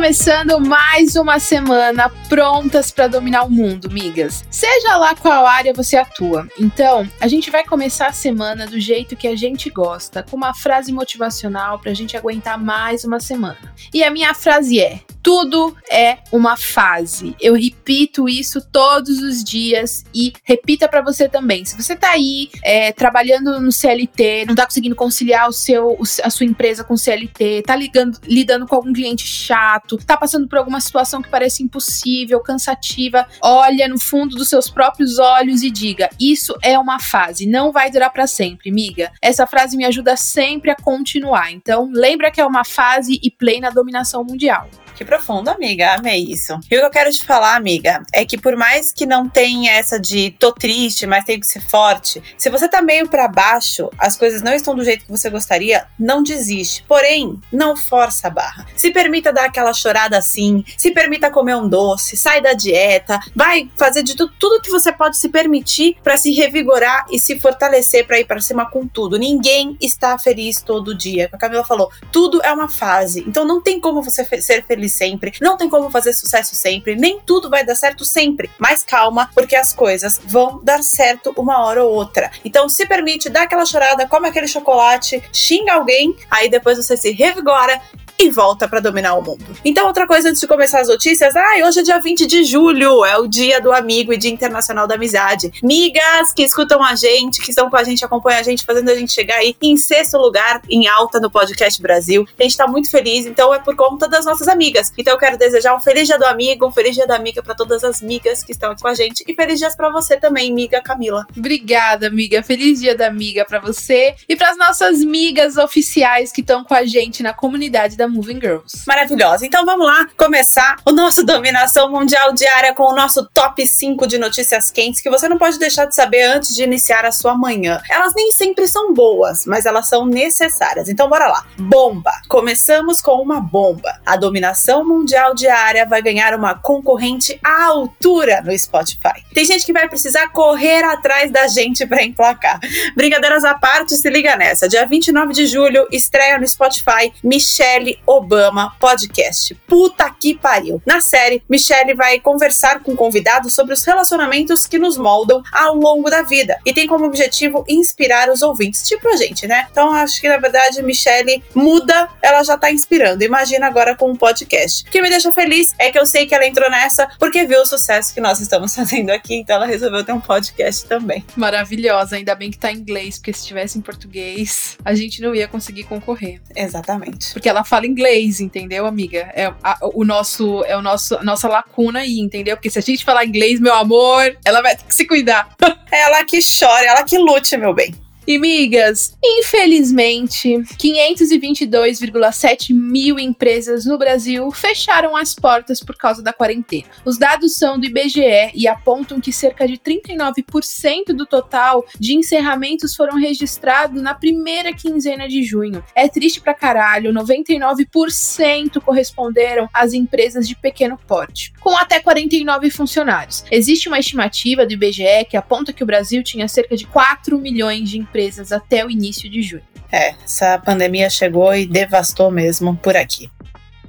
Começando mais uma semana prontas para dominar o mundo, migas. Seja lá qual área você atua. Então, a gente vai começar a semana do jeito que a gente gosta, com uma frase motivacional para a gente aguentar mais uma semana. E a minha frase é: tudo é uma fase. Eu repito isso todos os dias e repita para você também. Se você tá aí é, trabalhando no CLT, não tá conseguindo conciliar o seu, a sua empresa com o CLT, tá ligando, lidando com algum cliente chato, tá passando por alguma situação que parece impossível, cansativa, olha no fundo dos seus próprios olhos e diga: isso é uma fase, não vai durar para sempre, miga. Essa frase me ajuda sempre a continuar. Então, lembra que é uma fase e play na dominação mundial. Que profundo, amiga. Amei isso. E o que eu quero te falar, amiga, é que por mais que não tenha essa de tô triste, mas tenho que ser forte, se você tá meio para baixo, as coisas não estão do jeito que você gostaria, não desiste. Porém, não força a barra. Se permita dar aquela chorada assim, se permita comer um doce, sai da dieta, vai fazer de tudo, tudo que você pode se permitir para se revigorar e se fortalecer para ir para cima com tudo. Ninguém está feliz todo dia. A Camila falou, tudo é uma fase. Então não tem como você ser feliz sempre, não tem como fazer sucesso sempre, nem tudo vai dar certo sempre. Mas calma, porque as coisas vão dar certo uma hora ou outra. Então se permite, dá aquela chorada, come aquele chocolate, xinga alguém, aí depois você se revigora e volta para dominar o mundo. Então, outra coisa antes de começar as notícias, ah, hoje é dia 20 de julho, é o dia do amigo e dia internacional da amizade. Migas que escutam a gente, que estão com a gente, acompanham a gente, fazendo a gente chegar aí em sexto lugar, em alta no podcast Brasil. A gente tá muito feliz, então é por conta das nossas amigas. Então eu quero desejar um feliz dia do amigo, um feliz dia da amiga para todas as migas que estão aqui com a gente e feliz dias para você também, miga Camila. Obrigada, amiga. Feliz dia da amiga para você e para as nossas migas oficiais que estão com a gente na comunidade da Moving Girls. Maravilhosa. Então vamos lá começar o nosso Dominação Mundial Diária com o nosso top 5 de notícias quentes que você não pode deixar de saber antes de iniciar a sua manhã. Elas nem sempre são boas, mas elas são necessárias. Então bora lá. Bomba. Começamos com uma bomba. A Dominação Mundial Diária vai ganhar uma concorrente à altura no Spotify. Tem gente que vai precisar correr atrás da gente para emplacar. Brincadeiras à parte, se liga nessa. Dia 29 de julho, estreia no Spotify Michelle Obama Podcast. Puta que pariu. Na série, Michelle vai conversar com convidados sobre os relacionamentos que nos moldam ao longo da vida e tem como objetivo inspirar os ouvintes, tipo a gente, né? Então acho que na verdade Michelle muda, ela já tá inspirando. Imagina agora com um podcast. O que me deixa feliz é que eu sei que ela entrou nessa porque viu o sucesso que nós estamos fazendo aqui, então ela resolveu ter um podcast também. Maravilhosa, ainda bem que tá em inglês, porque se tivesse em português, a gente não ia conseguir concorrer. Exatamente. Porque ela fala inglês, entendeu, amiga? É a, o nosso, é o nosso, nossa lacuna aí, entendeu? Porque se a gente falar inglês, meu amor, ela vai ter que se cuidar. ela que chora, ela que lute, meu bem. E migas, infelizmente, 522,7 mil empresas no Brasil fecharam as portas por causa da quarentena. Os dados são do IBGE e apontam que cerca de 39% do total de encerramentos foram registrados na primeira quinzena de junho. É triste pra caralho, 99% corresponderam às empresas de pequeno porte, com até 49 funcionários. Existe uma estimativa do IBGE que aponta que o Brasil tinha cerca de 4 milhões de empresas até o início de junho. É, essa pandemia chegou e devastou mesmo por aqui.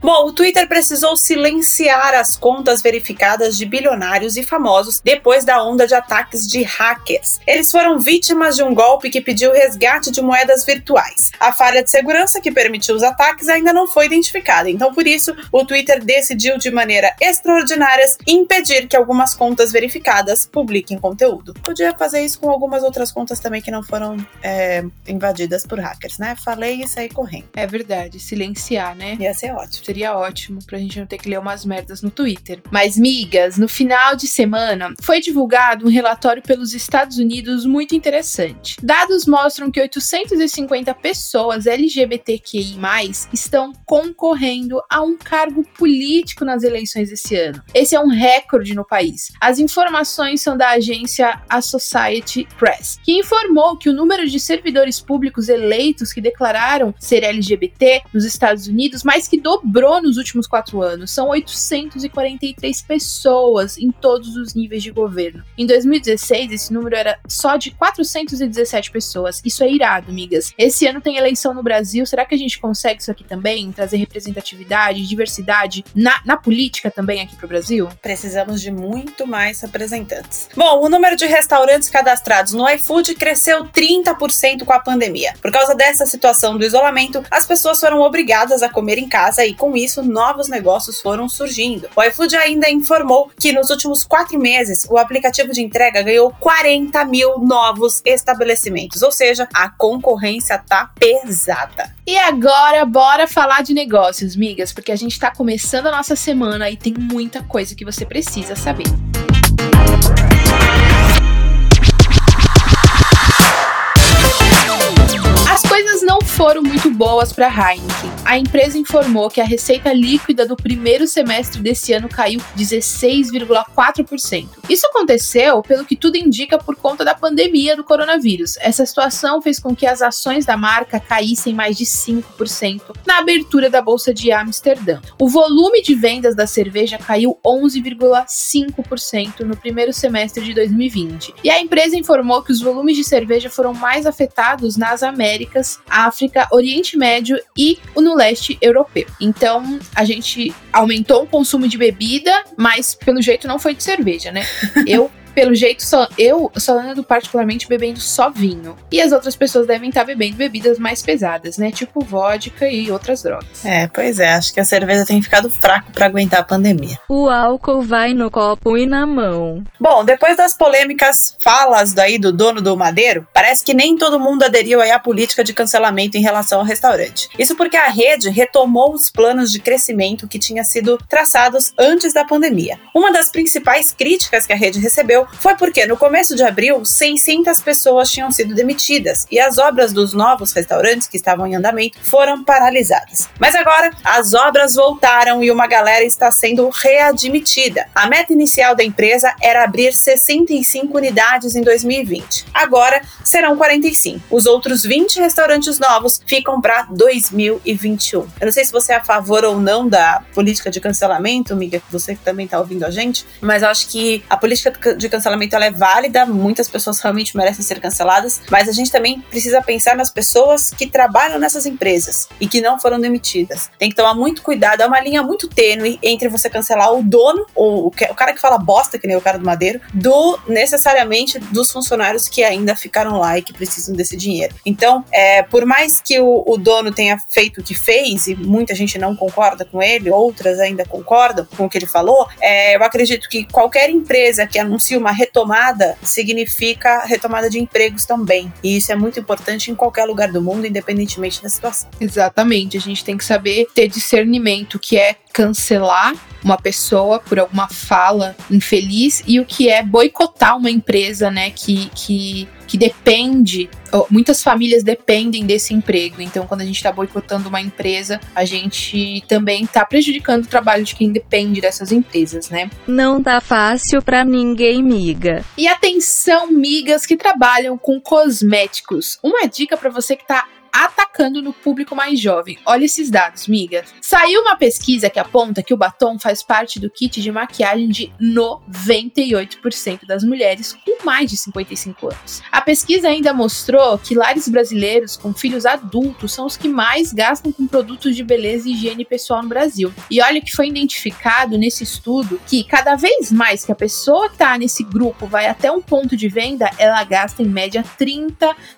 Bom, o Twitter precisou silenciar as contas verificadas de bilionários e famosos depois da onda de ataques de hackers. Eles foram vítimas de um golpe que pediu resgate de moedas virtuais. A falha de segurança que permitiu os ataques ainda não foi identificada, então por isso o Twitter decidiu de maneira extraordinária impedir que algumas contas verificadas publiquem conteúdo. Podia fazer isso com algumas outras contas também que não foram é, invadidas por hackers, né? Falei e saí correndo. É verdade, silenciar, né? Ia ser ótimo seria ótimo pra gente não ter que ler umas merdas no Twitter. Mas, migas, no final de semana foi divulgado um relatório pelos Estados Unidos muito interessante. Dados mostram que 850 pessoas LGBTQI+, estão concorrendo a um cargo político nas eleições desse ano. Esse é um recorde no país. As informações são da agência Associated Press, que informou que o número de servidores públicos eleitos que declararam ser LGBT nos Estados Unidos mais que dobrou nos últimos quatro anos. São 843 pessoas em todos os níveis de governo. Em 2016, esse número era só de 417 pessoas. Isso é irado, amigas. Esse ano tem eleição no Brasil. Será que a gente consegue isso aqui também? Trazer representatividade, diversidade na, na política também aqui para o Brasil? Precisamos de muito mais representantes. Bom, o número de restaurantes cadastrados no iFood cresceu 30% com a pandemia. Por causa dessa situação do isolamento, as pessoas foram obrigadas a comer em casa e, com isso, novos negócios foram surgindo. O iFood ainda informou que nos últimos quatro meses o aplicativo de entrega ganhou 40 mil novos estabelecimentos, ou seja, a concorrência tá pesada. E agora, bora falar de negócios, migas, porque a gente tá começando a nossa semana e tem muita coisa que você precisa saber. coisas foram muito boas para a Heineken. A empresa informou que a receita líquida do primeiro semestre desse ano caiu 16,4%. Isso aconteceu, pelo que tudo indica, por conta da pandemia do coronavírus. Essa situação fez com que as ações da marca caíssem mais de 5% na abertura da bolsa de Amsterdã. O volume de vendas da cerveja caiu 11,5% no primeiro semestre de 2020. E a empresa informou que os volumes de cerveja foram mais afetados nas Américas Américas, África, Oriente Médio e no leste europeu. Então, a gente aumentou o consumo de bebida, mas pelo jeito não foi de cerveja, né? Eu pelo jeito, só eu só ando particularmente bebendo só vinho. E as outras pessoas devem estar bebendo bebidas mais pesadas, né? Tipo vodka e outras drogas. É, pois é. Acho que a cerveja tem ficado fraco para aguentar a pandemia. O álcool vai no copo e na mão. Bom, depois das polêmicas falas daí do dono do Madeiro, parece que nem todo mundo aderiu aí à política de cancelamento em relação ao restaurante. Isso porque a rede retomou os planos de crescimento que tinham sido traçados antes da pandemia. Uma das principais críticas que a rede recebeu foi porque no começo de abril, 600 pessoas tinham sido demitidas e as obras dos novos restaurantes que estavam em andamento foram paralisadas. Mas agora as obras voltaram e uma galera está sendo readmitida. A meta inicial da empresa era abrir 65 unidades em 2020. Agora serão 45. Os outros 20 restaurantes novos ficam para 2021. Eu não sei se você é a favor ou não da política de cancelamento, amiga, você que também está ouvindo a gente, mas acho que a política de cancelamento ela é válida, muitas pessoas realmente merecem ser canceladas, mas a gente também precisa pensar nas pessoas que trabalham nessas empresas e que não foram demitidas. Tem que tomar muito cuidado, é uma linha muito tênue entre você cancelar o dono, ou o cara que fala bosta, que nem o cara do Madeiro, do necessariamente dos funcionários que ainda ficaram lá e que precisam desse dinheiro. Então, é, por mais que o, o dono tenha feito o que fez, e muita gente não concorda com ele, outras ainda concordam com o que ele falou, é, eu acredito que qualquer empresa que anuncie uma retomada significa retomada de empregos também. E isso é muito importante em qualquer lugar do mundo, independentemente da situação. Exatamente. A gente tem que saber ter discernimento, que é cancelar uma pessoa por alguma fala infeliz e o que é boicotar uma empresa, né, que, que, que depende, muitas famílias dependem desse emprego. Então, quando a gente está boicotando uma empresa, a gente também está prejudicando o trabalho de quem depende dessas empresas, né? Não tá fácil para ninguém, miga. E atenção, migas que trabalham com cosméticos. Uma dica para você que tá atacando no público mais jovem. Olha esses dados, miga. Saiu uma pesquisa que aponta que o batom faz parte do kit de maquiagem de 98% das mulheres com mais de 55 anos. A pesquisa ainda mostrou que lares brasileiros com filhos adultos são os que mais gastam com produtos de beleza e higiene pessoal no Brasil. E olha que foi identificado nesse estudo que cada vez mais que a pessoa que está nesse grupo vai até um ponto de venda, ela gasta em média R$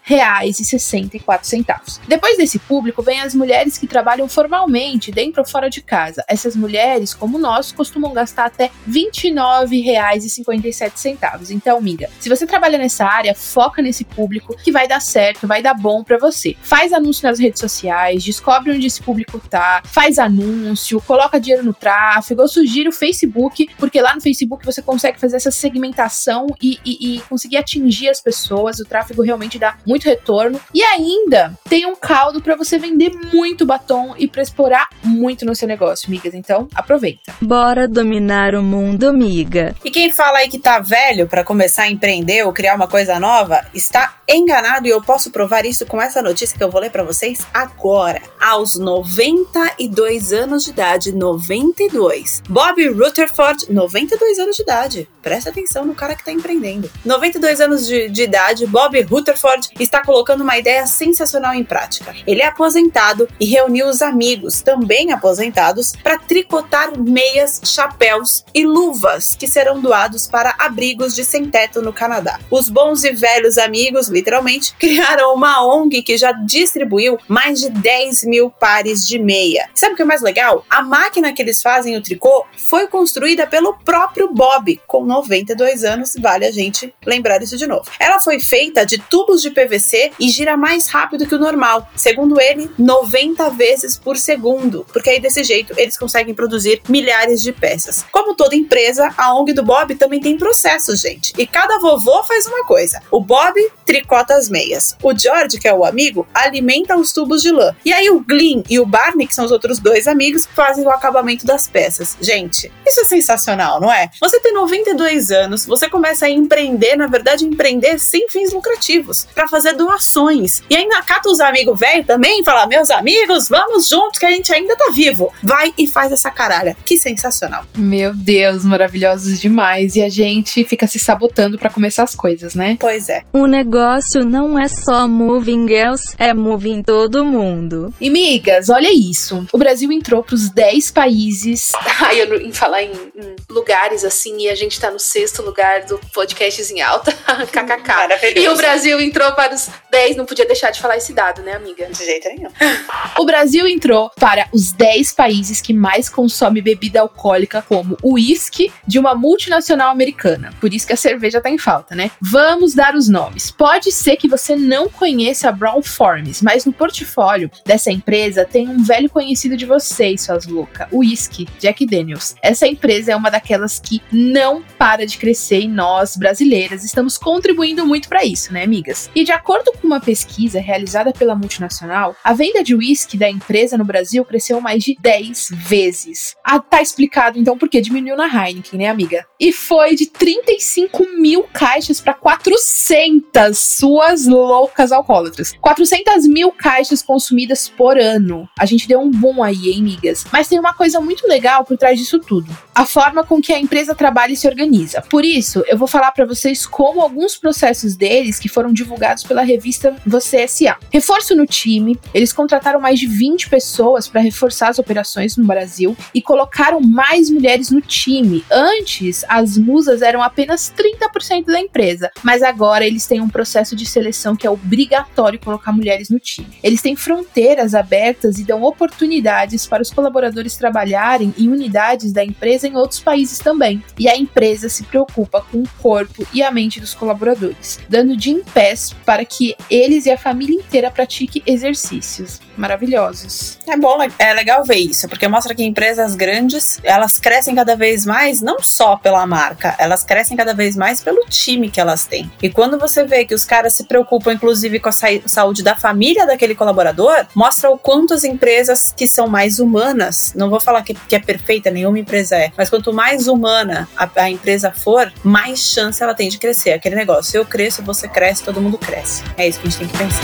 30,64 centavos. Depois desse público, vem as mulheres que trabalham formalmente, dentro ou fora de casa. Essas mulheres, como nós, costumam gastar até R$ 29,57. Então, amiga, se você trabalha nessa área, foca nesse público que vai dar certo, vai dar bom para você. Faz anúncio nas redes sociais, descobre onde esse público tá, faz anúncio, coloca dinheiro no tráfego. Eu sugiro o Facebook, porque lá no Facebook você consegue fazer essa segmentação e, e, e conseguir atingir as pessoas. O tráfego realmente dá muito retorno. E ainda tem um caldo para você vender muito batom e para explorar muito no seu negócio, migas. Então, aproveita. Bora dominar o mundo, amiga. E quem fala aí que tá velho para começar a empreender ou criar uma coisa nova, está enganado e eu posso provar isso com essa notícia que eu vou ler para vocês agora. Aos 92 anos de idade, 92. Bob Rutherford, 92 anos de idade. Presta atenção no cara que tá empreendendo. 92 anos de, de idade, Bob Rutherford está colocando uma ideia sensacional em prática. Ele é aposentado e reuniu os amigos, também aposentados, para tricotar meias, chapéus e luvas que serão doados para abrigos de sem-teto no Canadá. Os bons e velhos amigos, literalmente, criaram uma ONG que já distribuiu mais de 10 mil pares de meia. Sabe o que é mais legal? A máquina que eles fazem o tricô foi construída pelo próprio Bob, com 92 anos, vale a gente lembrar isso de novo. Ela foi feita de tubos de PVC e gira mais rápido que o normal, segundo ele, 90 vezes por segundo, porque aí desse jeito eles conseguem produzir milhares de peças. Como toda empresa, a ONG do Bob também tem processos, gente, e cada vovô faz uma coisa. O Bob tricota as meias, o George, que é o amigo, alimenta os tubos de lã, e aí o Glyn e o Barney, que são os outros dois amigos, fazem o acabamento das peças. Gente, isso é sensacional, não é? Você tem 92 anos, você começa a empreender, na verdade, empreender sem fins lucrativos, para fazer doações. E ainda cata os amigos velhos também, fala: meus amigos, vamos juntos que a gente ainda tá vivo. Vai e faz essa caralha. Que sensacional. Meu Deus, maravilhosos demais. E a gente fica se sabotando para começar as coisas, né? Pois é. O negócio não é só moving girls, é moving todo mundo. E migas, olha isso. O Brasil entrou pros 10 países. Ai, eu em falar em, em lugares assim, e a gente tá no sexto lugar do podcasts em alta. KKK. Maravilhoso. E o Brasil entrou para os 10, não podia deixar de falar esse dado, né, amiga? De jeito nenhum. O Brasil entrou para os 10 países que mais consomem bebida alcoólica, como o uísque, de uma multinacional americana. Por isso que a cerveja tá em falta, né? Vamos dar os nomes. Pode ser que você não conheça a Brown Forms, mas no portfólio dessa empresa tem um velho conhecido de vocês, suas loucas, o whisky, Jack Daniels. Essa empresa é uma daquelas que não para de crescer e nós, brasileiras, estamos contribuindo muito para isso, né, amigas? E de acordo com uma pesquisa realizada pela multinacional, a venda de uísque da empresa no Brasil cresceu mais de 10 vezes. Ah, tá explicado então por que diminuiu na Heineken, né, amiga? E foi de 35 mil caixas para 400 suas loucas alcoólatras. 400 mil caixas consumidas por ano. A gente deu um bom aí, hein, amigas? Mas tem uma coisa muito legal por trás disso tudo. A forma com que a empresa trabalha e se organiza. Por isso, eu vou falar para vocês como alguns processos deles que foram divulgados pela revista Você S.A. Reforço no time, eles contrataram mais de 20 pessoas para reforçar as operações no Brasil e colocaram mais mulheres no time. Antes, as musas eram apenas 30% da empresa, mas agora eles têm um processo de seleção que é obrigatório colocar mulheres no time. Eles têm fronteiras abertas e dão oportunidades para os colaboradores trabalharem em unidades da empresa em outros países também. E a empresa se preocupa com o corpo e a mente dos colaboradores, dando de pés para que eles e a família inteira pratiquem exercícios maravilhosos. É bom, é legal ver isso, porque mostra que empresas grandes, elas crescem cada vez mais, não só pela marca, elas crescem cada vez mais pelo time que elas têm. E quando você vê que os caras se preocupam, inclusive, com a sa- saúde da família daquele colaborador, mostra o quanto as empresas que são mais humanas, não vou falar que, que é perfeita, nenhuma empresa é, mas quanto mais humana a, a empresa for, mais chance ela tem de crescer. Aquele negócio, eu cresço, você cresce, todo mundo cresce. É isso que a gente tem que pensar.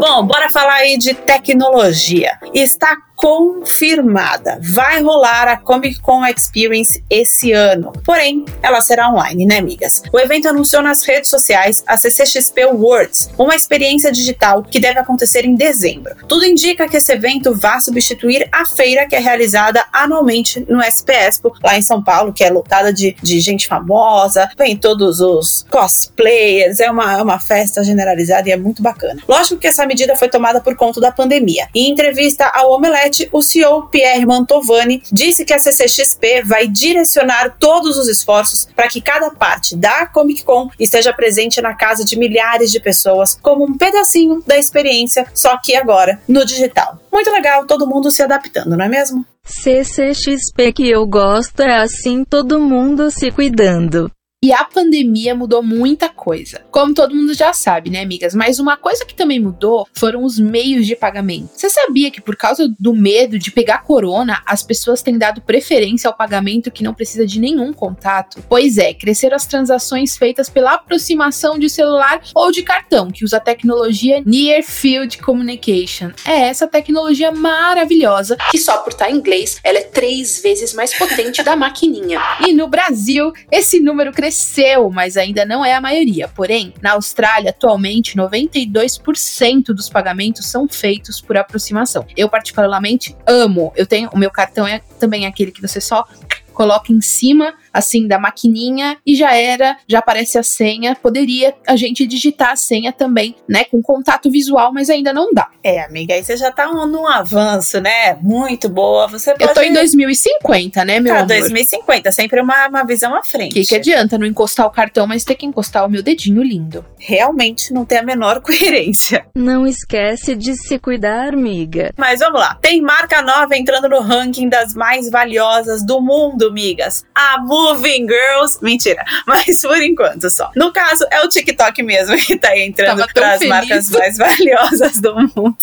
Bom, bora falar aí de tecnologia. Está confirmada. Vai rolar a Comic Con Experience esse ano. Porém, ela será online, né, amigas? O evento anunciou nas redes sociais a CCXP Worlds, uma experiência digital que deve acontecer em dezembro. Tudo indica que esse evento vai substituir a feira que é realizada anualmente no SP Expo, lá em São Paulo, que é lotada de, de gente famosa, vem todos os cosplayers, é uma, é uma festa generalizada e é muito bacana. Lógico que essa medida foi tomada por conta da pandemia. Em entrevista ao Omelete, o CEO Pierre Mantovani disse que a CCXP vai direcionar todos os esforços para que cada parte da Comic Con esteja presente na casa de milhares de pessoas, como um pedacinho da experiência, só que agora no digital. Muito legal, todo mundo se adaptando, não é mesmo? CCXP que eu gosto é assim todo mundo se cuidando. E a pandemia mudou muita coisa. Como todo mundo já sabe, né, amigas? Mas uma coisa que também mudou foram os meios de pagamento. Você sabia que por causa do medo de pegar corona, as pessoas têm dado preferência ao pagamento que não precisa de nenhum contato? Pois é, cresceram as transações feitas pela aproximação de celular ou de cartão, que usa a tecnologia Near Field Communication. É essa tecnologia maravilhosa que só por estar em inglês, ela é três vezes mais potente da maquininha. E no Brasil, esse número cresceu cresceu, mas ainda não é a maioria. Porém, na Austrália, atualmente, 92% dos pagamentos são feitos por aproximação. Eu, particularmente, amo. Eu tenho. O meu cartão é também aquele que você só coloca em cima assim da maquininha e já era, já aparece a senha. Poderia a gente digitar a senha também, né, com contato visual, mas ainda não dá. É, amiga, aí você já tá num avanço, né? Muito boa. Você pode... Eu tô em 2050, né, meu ah, amor? 2050, sempre uma, uma visão à frente. O que, que adianta não encostar o cartão, mas ter que encostar o meu dedinho lindo? Realmente não tem a menor coerência. Não esquece de se cuidar, amiga. Mas vamos lá. Tem marca nova entrando no ranking das mais valiosas do mundo, amigas. A Moving Girls. Mentira, mas por enquanto só. No caso, é o TikTok mesmo que tá entrando para as marcas mais valiosas do mundo.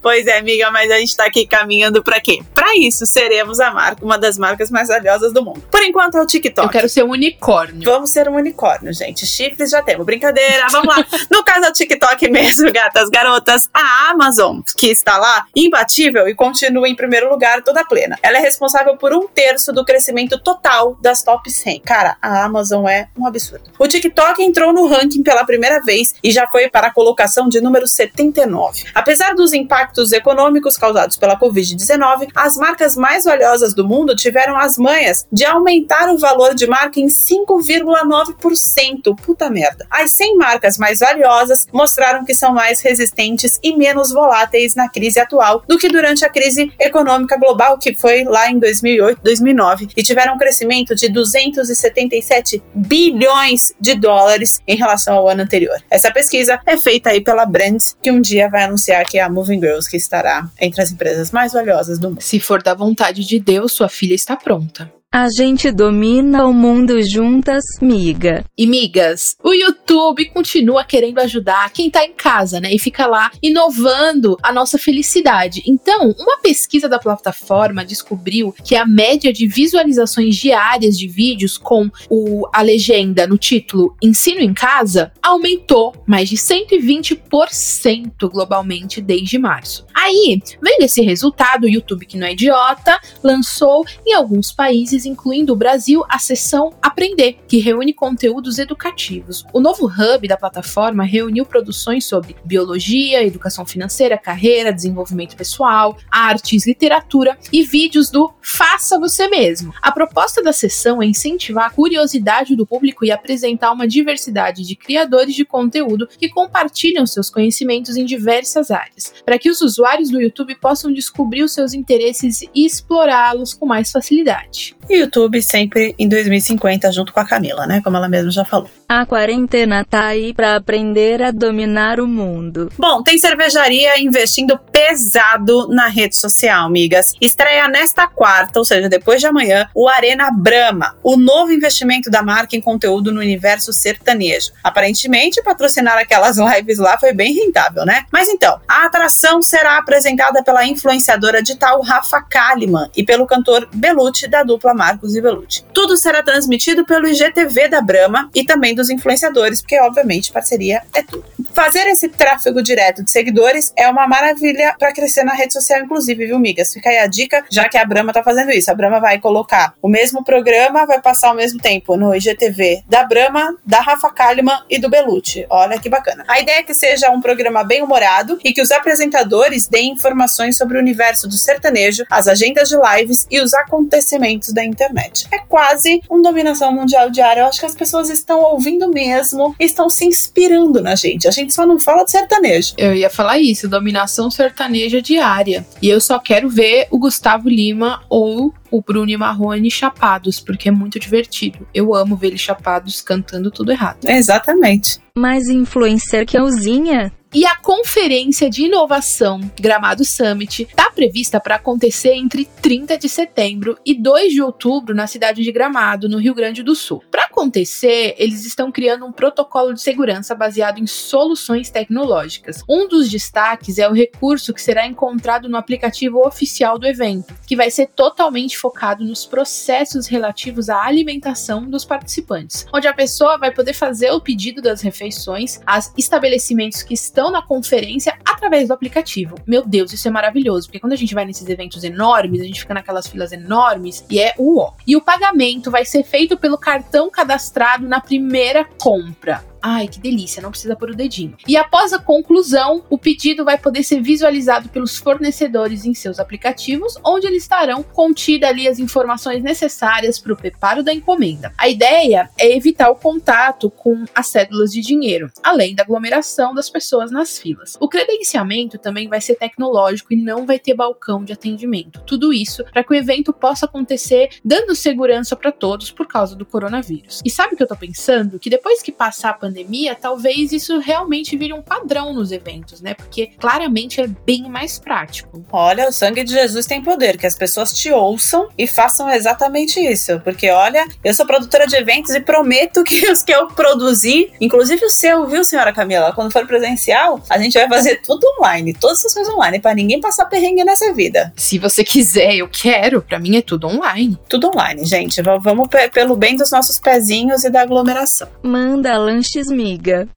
Pois é, amiga, mas a gente tá aqui caminhando para quê? Para isso, seremos a marca, uma das marcas mais valiosas do mundo. Por enquanto é o TikTok. Eu quero ser um unicórnio. Vamos ser um unicórnio, gente. Chifres já temos. Brincadeira, vamos lá. No caso é o TikTok mesmo, gatas, garotas, a Amazon, que está lá, imbatível e continua em primeiro lugar toda plena. Ela é responsável por um terço do crescimento total das top 100. Cara, a Amazon é um absurdo. O TikTok entrou no ranking pela primeira vez e já foi para a colocação de número 79. Apesar dos impactos econômicos causados pela Covid-19, as marcas mais valiosas do mundo tiveram as manhas de aumentar o valor de marca em 5,9%. Puta merda. As 100 marcas mais valiosas mostraram que são mais resistentes e menos voláteis na crise atual do que durante a crise econômica global, que foi lá em 2008, 2009, e tiveram um crescimento de 277 bilhões de dólares em relação ao ano anterior. Essa pesquisa é feita aí pela Brands, que um dia vai anunciar que é a Moving Girls que estará entre as empresas mais valiosas do mundo. Se for da vontade de Deus, sua filha está pronta. A gente domina o mundo juntas, miga. E migas, o YouTube continua querendo ajudar quem tá em casa, né? E fica lá inovando a nossa felicidade. Então, uma pesquisa da plataforma descobriu que a média de visualizações diárias de vídeos com o, a legenda no título Ensino em Casa aumentou mais de 120% globalmente desde março. Aí, vendo esse resultado, o YouTube, que não é idiota, lançou em alguns países incluindo o Brasil, a seção Aprender, que reúne conteúdos educativos. O novo hub da plataforma reuniu produções sobre biologia, educação financeira, carreira, desenvolvimento pessoal, artes, literatura e vídeos do Faça Você Mesmo. A proposta da sessão é incentivar a curiosidade do público e apresentar uma diversidade de criadores de conteúdo que compartilham seus conhecimentos em diversas áreas, para que os usuários do YouTube possam descobrir os seus interesses e explorá-los com mais facilidade. YouTube sempre em 2050 junto com a Camila, né? Como ela mesma já falou. A quarentena tá aí para aprender a dominar o mundo. Bom, tem cervejaria investindo pesado na rede social, amigas. Estreia nesta quarta, ou seja, depois de amanhã, o Arena Brahma, o novo investimento da marca em conteúdo no universo sertanejo. Aparentemente, patrocinar aquelas lives lá foi bem rentável, né? Mas então, a atração será apresentada pela influenciadora digital Rafa Kalimann e pelo cantor Belucci da dupla Marcos e Belucci. Tudo será transmitido pelo IGTV da Brahma e também dos influenciadores, porque obviamente parceria é tudo. Fazer esse tráfego direto de seguidores é uma maravilha para crescer na rede social, inclusive, viu, migas? Fica aí a dica, já que a Brahma tá fazendo isso. A Brahma vai colocar o mesmo programa, vai passar ao mesmo tempo no IGTV da Brahma, da Rafa Kalimann e do Belucci. Olha que bacana. A ideia é que seja um programa bem humorado e que os apresentadores deem informações sobre o universo do sertanejo, as agendas de lives e os acontecimentos da internet. É quase um dominação mundial diária. Eu acho que as pessoas estão ouvindo mesmo, estão se inspirando na gente. A gente só não fala de sertanejo. Eu ia falar isso, dominação sertaneja diária. E eu só quero ver o Gustavo Lima ou o Bruno e Marrone chapados, porque é muito divertido. Eu amo ver eles chapados cantando tudo errado. Exatamente. Mais influencer que a Uzinha? E a conferência de inovação Gramado Summit está prevista para acontecer entre 30 de setembro e 2 de outubro na cidade de Gramado, no Rio Grande do Sul. Para acontecer, eles estão criando um protocolo de segurança baseado em soluções tecnológicas. Um dos destaques é o recurso que será encontrado no aplicativo oficial do evento, que vai ser totalmente focado nos processos relativos à alimentação dos participantes, onde a pessoa vai poder fazer o pedido das refeições aos estabelecimentos que estão na conferência através do aplicativo. Meu Deus, isso é maravilhoso, porque quando a gente vai nesses eventos enormes, a gente fica naquelas filas enormes e é o. E o pagamento vai ser feito pelo cartão cadastrado na primeira compra. Ai, que delícia, não precisa pôr o dedinho. E após a conclusão, o pedido vai poder ser visualizado pelos fornecedores em seus aplicativos, onde eles estarão contidas ali as informações necessárias para o preparo da encomenda. A ideia é evitar o contato com as cédulas de dinheiro, além da aglomeração das pessoas nas filas. O credenciamento também vai ser tecnológico e não vai ter balcão de atendimento. Tudo isso para que o evento possa acontecer dando segurança para todos por causa do coronavírus. E sabe o que eu tô pensando? Que depois que passar a pandemia, pandemia, talvez isso realmente vire um padrão nos eventos, né? Porque claramente é bem mais prático. Olha, o sangue de Jesus tem poder, que as pessoas te ouçam e façam exatamente isso. Porque, olha, eu sou produtora de eventos e prometo que os que eu produzi, inclusive o seu, viu, senhora Camila? Quando for presencial, a gente vai fazer tudo online, todas essas coisas online, para ninguém passar perrengue nessa vida. Se você quiser, eu quero. Para mim é tudo online. Tudo online, gente. Vamos pelo bem dos nossos pezinhos e da aglomeração. Manda lanches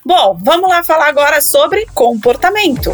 Bom, vamos lá falar agora sobre comportamento.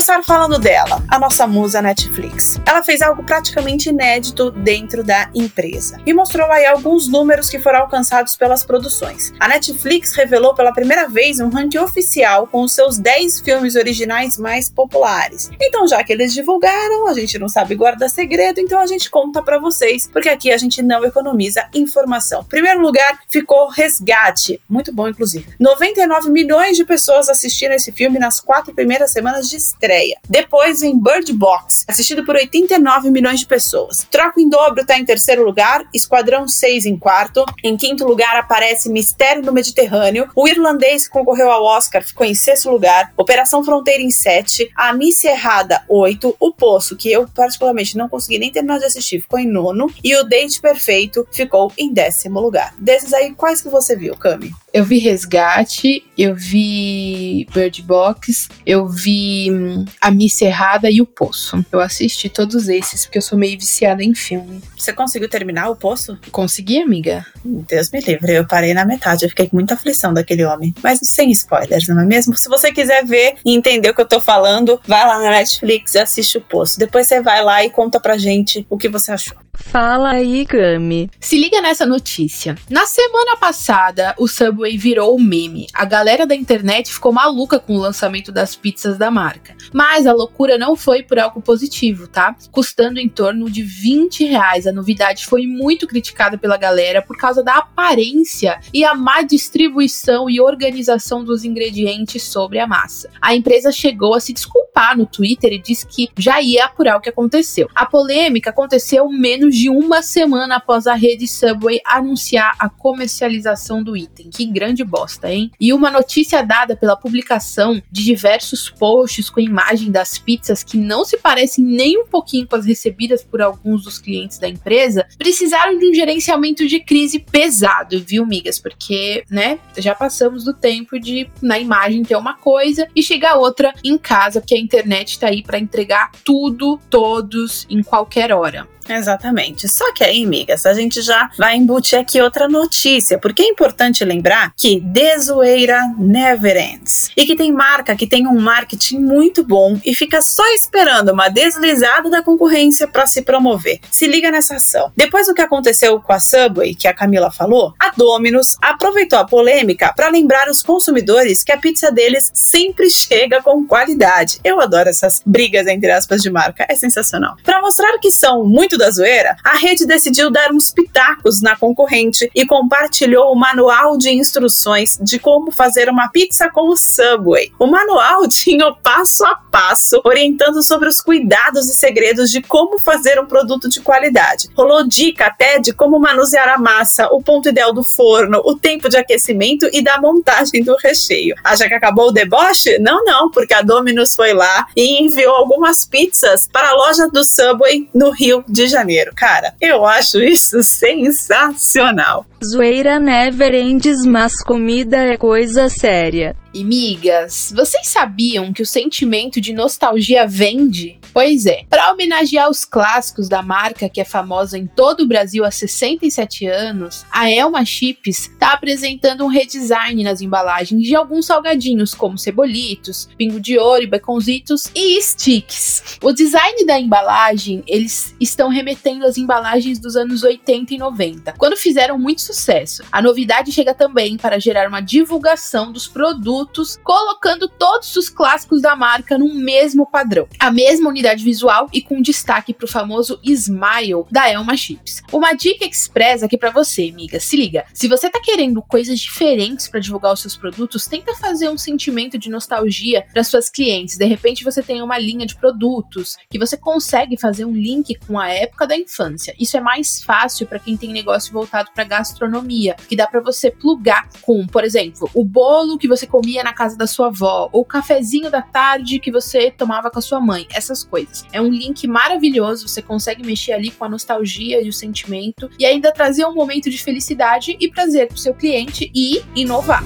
Começar falando dela, a nossa musa Netflix. Ela fez algo praticamente inédito dentro da empresa e mostrou aí alguns números que foram alcançados pelas produções. A Netflix revelou pela primeira vez um ranking oficial com os seus 10 filmes originais mais populares. Então, já que eles divulgaram, a gente não sabe guardar segredo, então a gente conta para vocês, porque aqui a gente não economiza informação. Primeiro lugar ficou Resgate, muito bom inclusive. 99 milhões de pessoas assistiram esse filme nas quatro primeiras semanas de estreia estreia. Depois vem Bird Box, assistido por 89 milhões de pessoas. Troco em Dobro está em terceiro lugar, Esquadrão 6 em quarto. Em quinto lugar aparece Mistério no Mediterrâneo. O irlandês que concorreu ao Oscar ficou em sexto lugar. Operação Fronteira em sete. A Miss Errada, oito. O Poço, que eu particularmente não consegui nem terminar de assistir, ficou em nono. E o Date Perfeito ficou em décimo lugar. Desses aí, quais que você viu, Cami? Eu vi Resgate, eu vi Bird Box, eu vi hum, A Missa Errada e O Poço. Eu assisti todos esses porque eu sou meio viciada em filme. Você conseguiu terminar O Poço? Consegui, amiga. Deus me livre, eu parei na metade, eu fiquei com muita aflição daquele homem. Mas sem spoilers, não é mesmo? Se você quiser ver e entender o que eu tô falando, vai lá na Netflix e assiste O Poço. Depois você vai lá e conta pra gente o que você achou. Fala aí, Gami. Se liga nessa notícia. Na semana passada, o Subway virou meme. A galera da internet ficou maluca com o lançamento das pizzas da marca. Mas a loucura não foi por algo positivo, tá? Custando em torno de 20 reais. A novidade foi muito criticada pela galera por causa da aparência e a má distribuição e organização dos ingredientes sobre a massa. A empresa chegou a se desculpar no Twitter e disse que já ia apurar o que aconteceu. A polêmica aconteceu menos de uma semana após a rede Subway anunciar a comercialização do item. Que grande bosta, hein? E uma notícia dada pela publicação de diversos posts com imagem das pizzas que não se parecem nem um pouquinho com as recebidas por alguns dos clientes da empresa, precisaram de um gerenciamento de crise pesado, viu, migas? Porque, né, já passamos do tempo de na imagem ter uma coisa e chegar outra em casa, porque a internet tá aí para entregar tudo, todos, em qualquer hora. Exatamente. Só que aí, migas, a gente já vai embutir aqui outra notícia, porque é importante lembrar que desoeira never ends. E que tem marca que tem um marketing muito bom e fica só esperando uma deslizada da concorrência para se promover. Se liga nessa ação. Depois do que aconteceu com a Subway, que a Camila falou, a Domino's aproveitou a polêmica para lembrar os consumidores que a pizza deles sempre chega com qualidade. Eu adoro essas brigas entre aspas de marca, é sensacional. Para mostrar que são muito da zoeira, a rede decidiu dar uns pitacos na concorrente e compartilhou o manual de instruções de como fazer uma pizza com o Subway. O manual tinha o passo a passo orientando sobre os cuidados e segredos de como fazer um produto de qualidade. Rolou dica até de como manusear a massa, o ponto ideal do forno, o tempo de aquecimento e da montagem do recheio. Acha que acabou o deboche? Não, não, porque a Domino's foi lá e enviou algumas pizzas para a loja do Subway no Rio de Janeiro. Cara, eu acho isso sensacional. Zoeira never ends, mas comida é coisa séria. E migas, vocês sabiam que o sentimento de nostalgia vende? Pois é, para homenagear os clássicos da marca que é famosa em todo o Brasil há 67 anos, a Elma Chips está apresentando um redesign nas embalagens de alguns salgadinhos, como cebolitos, pingo de ouro, baconzitos e sticks. O design da embalagem, eles estão remetendo às embalagens dos anos 80 e 90, quando fizeram muito sucesso. A novidade chega também para gerar uma divulgação dos produtos produtos, colocando todos os clássicos da marca no mesmo padrão. A mesma unidade visual e com destaque para o famoso Smile da Elma Chips. Uma dica express aqui para você, amiga. Se liga, se você tá querendo coisas diferentes para divulgar os seus produtos, tenta fazer um sentimento de nostalgia para suas clientes. De repente você tem uma linha de produtos que você consegue fazer um link com a época da infância. Isso é mais fácil para quem tem negócio voltado para gastronomia, que dá para você plugar com, por exemplo, o bolo que você comia na casa da sua avó, ou o cafezinho da tarde que você tomava com a sua mãe, essas coisas. É um link maravilhoso, você consegue mexer ali com a nostalgia e o sentimento e ainda trazer um momento de felicidade e prazer para o seu cliente e inovar.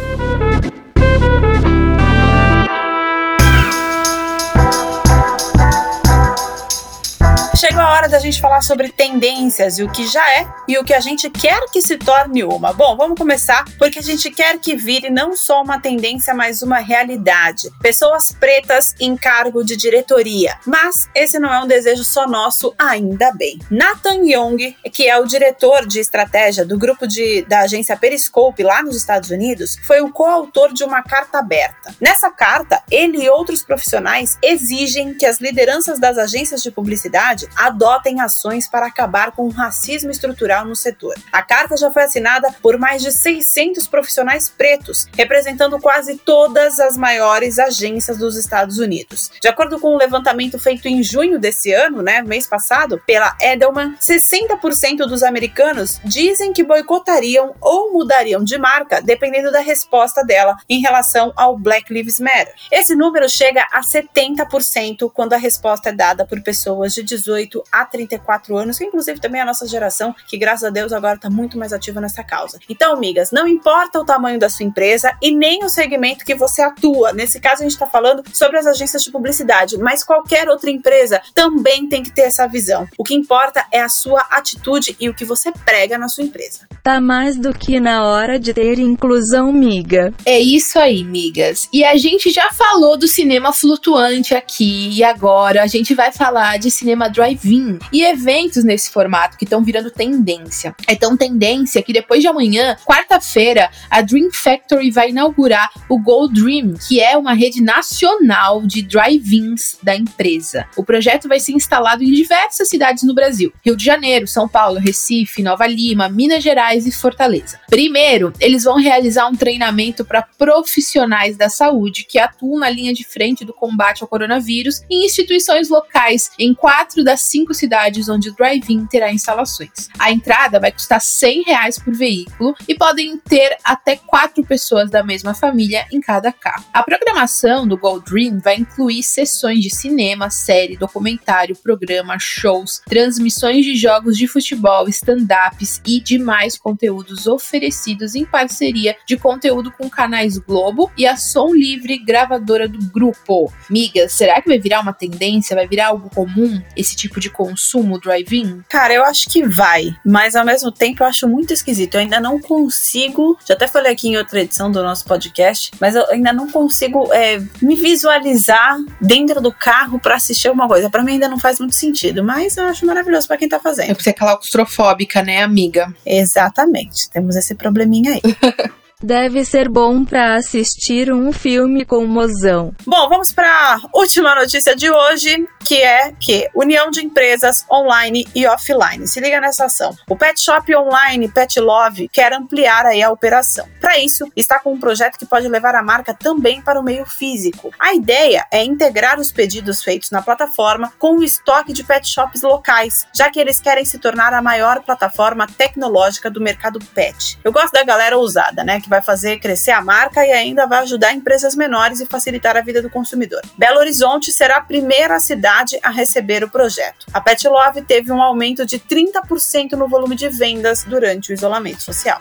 Chegou a hora da gente falar sobre tendências e o que já é e o que a gente quer que se torne uma. Bom, vamos começar porque a gente quer que vire não só uma tendência, mas uma realidade. Pessoas pretas em cargo de diretoria. Mas esse não é um desejo só nosso, ainda bem. Nathan Young, que é o diretor de estratégia do grupo de, da agência Periscope lá nos Estados Unidos, foi o coautor de uma carta aberta. Nessa carta, ele e outros profissionais exigem que as lideranças das agências de publicidade adotem ações para acabar com o racismo estrutural no setor. A carta já foi assinada por mais de 600 profissionais pretos, representando quase todas as maiores agências dos Estados Unidos. De acordo com um levantamento feito em junho desse ano, né, mês passado, pela Edelman, 60% dos americanos dizem que boicotariam ou mudariam de marca dependendo da resposta dela em relação ao Black Lives Matter. Esse número chega a 70% quando a resposta é dada por pessoas de 18 18 a 34 anos, que inclusive também é a nossa geração, que graças a Deus agora está muito mais ativa nessa causa. Então, amigas, não importa o tamanho da sua empresa e nem o segmento que você atua. Nesse caso, a gente está falando sobre as agências de publicidade, mas qualquer outra empresa também tem que ter essa visão. O que importa é a sua atitude e o que você prega na sua empresa. Tá mais do que na hora de ter inclusão, miga. É isso aí, migas. E a gente já falou do cinema flutuante aqui e agora a gente vai falar de cinema drive-in e eventos nesse formato que estão virando tendência. É tão tendência que depois de amanhã, quarta-feira, a Dream Factory vai inaugurar o Go Dream, que é uma rede nacional de drive-ins da empresa. O projeto vai ser instalado em diversas cidades no Brasil: Rio de Janeiro, São Paulo, Recife, Nova Lima, Minas Gerais e Fortaleza. Primeiro, eles vão realizar um treinamento para profissionais da saúde que atuam na linha de frente do combate ao coronavírus em instituições locais em quatro das cinco cidades onde o drive-in terá instalações. A entrada vai custar 100 reais por veículo e podem ter até quatro pessoas da mesma família em cada carro. A programação do Gold Dream vai incluir sessões de cinema, série, documentário, programa, shows, transmissões de jogos de futebol, stand-ups e demais conteúdos oferecidos em parceria de conteúdo com canais Globo e a Som Livre, gravadora do grupo. Migas, será que vai virar uma tendência? Vai virar algo comum? Esse tipo tipo de consumo drive-in? Cara, eu acho que vai, mas ao mesmo tempo eu acho muito esquisito. Eu ainda não consigo, já até falei aqui em outra edição do nosso podcast, mas eu ainda não consigo é, me visualizar dentro do carro para assistir alguma coisa. Para mim ainda não faz muito sentido, mas eu acho maravilhoso para quem tá fazendo. É porque é claustrofóbica, né, amiga? Exatamente. Temos esse probleminha aí. Deve ser bom para assistir um filme com mozão. Bom, vamos para última notícia de hoje, que é que união de empresas online e offline. Se liga nessa ação. O Pet Shop Online Pet Love quer ampliar aí a operação. Para isso, está com um projeto que pode levar a marca também para o meio físico. A ideia é integrar os pedidos feitos na plataforma com o estoque de pet shops locais, já que eles querem se tornar a maior plataforma tecnológica do mercado pet. Eu gosto da galera ousada, né, que vai fazer crescer a marca e ainda vai ajudar empresas menores e facilitar a vida do consumidor. Belo Horizonte será a primeira cidade a receber o projeto. A Pet Love teve um aumento de 30% no volume de vendas durante o isolamento social.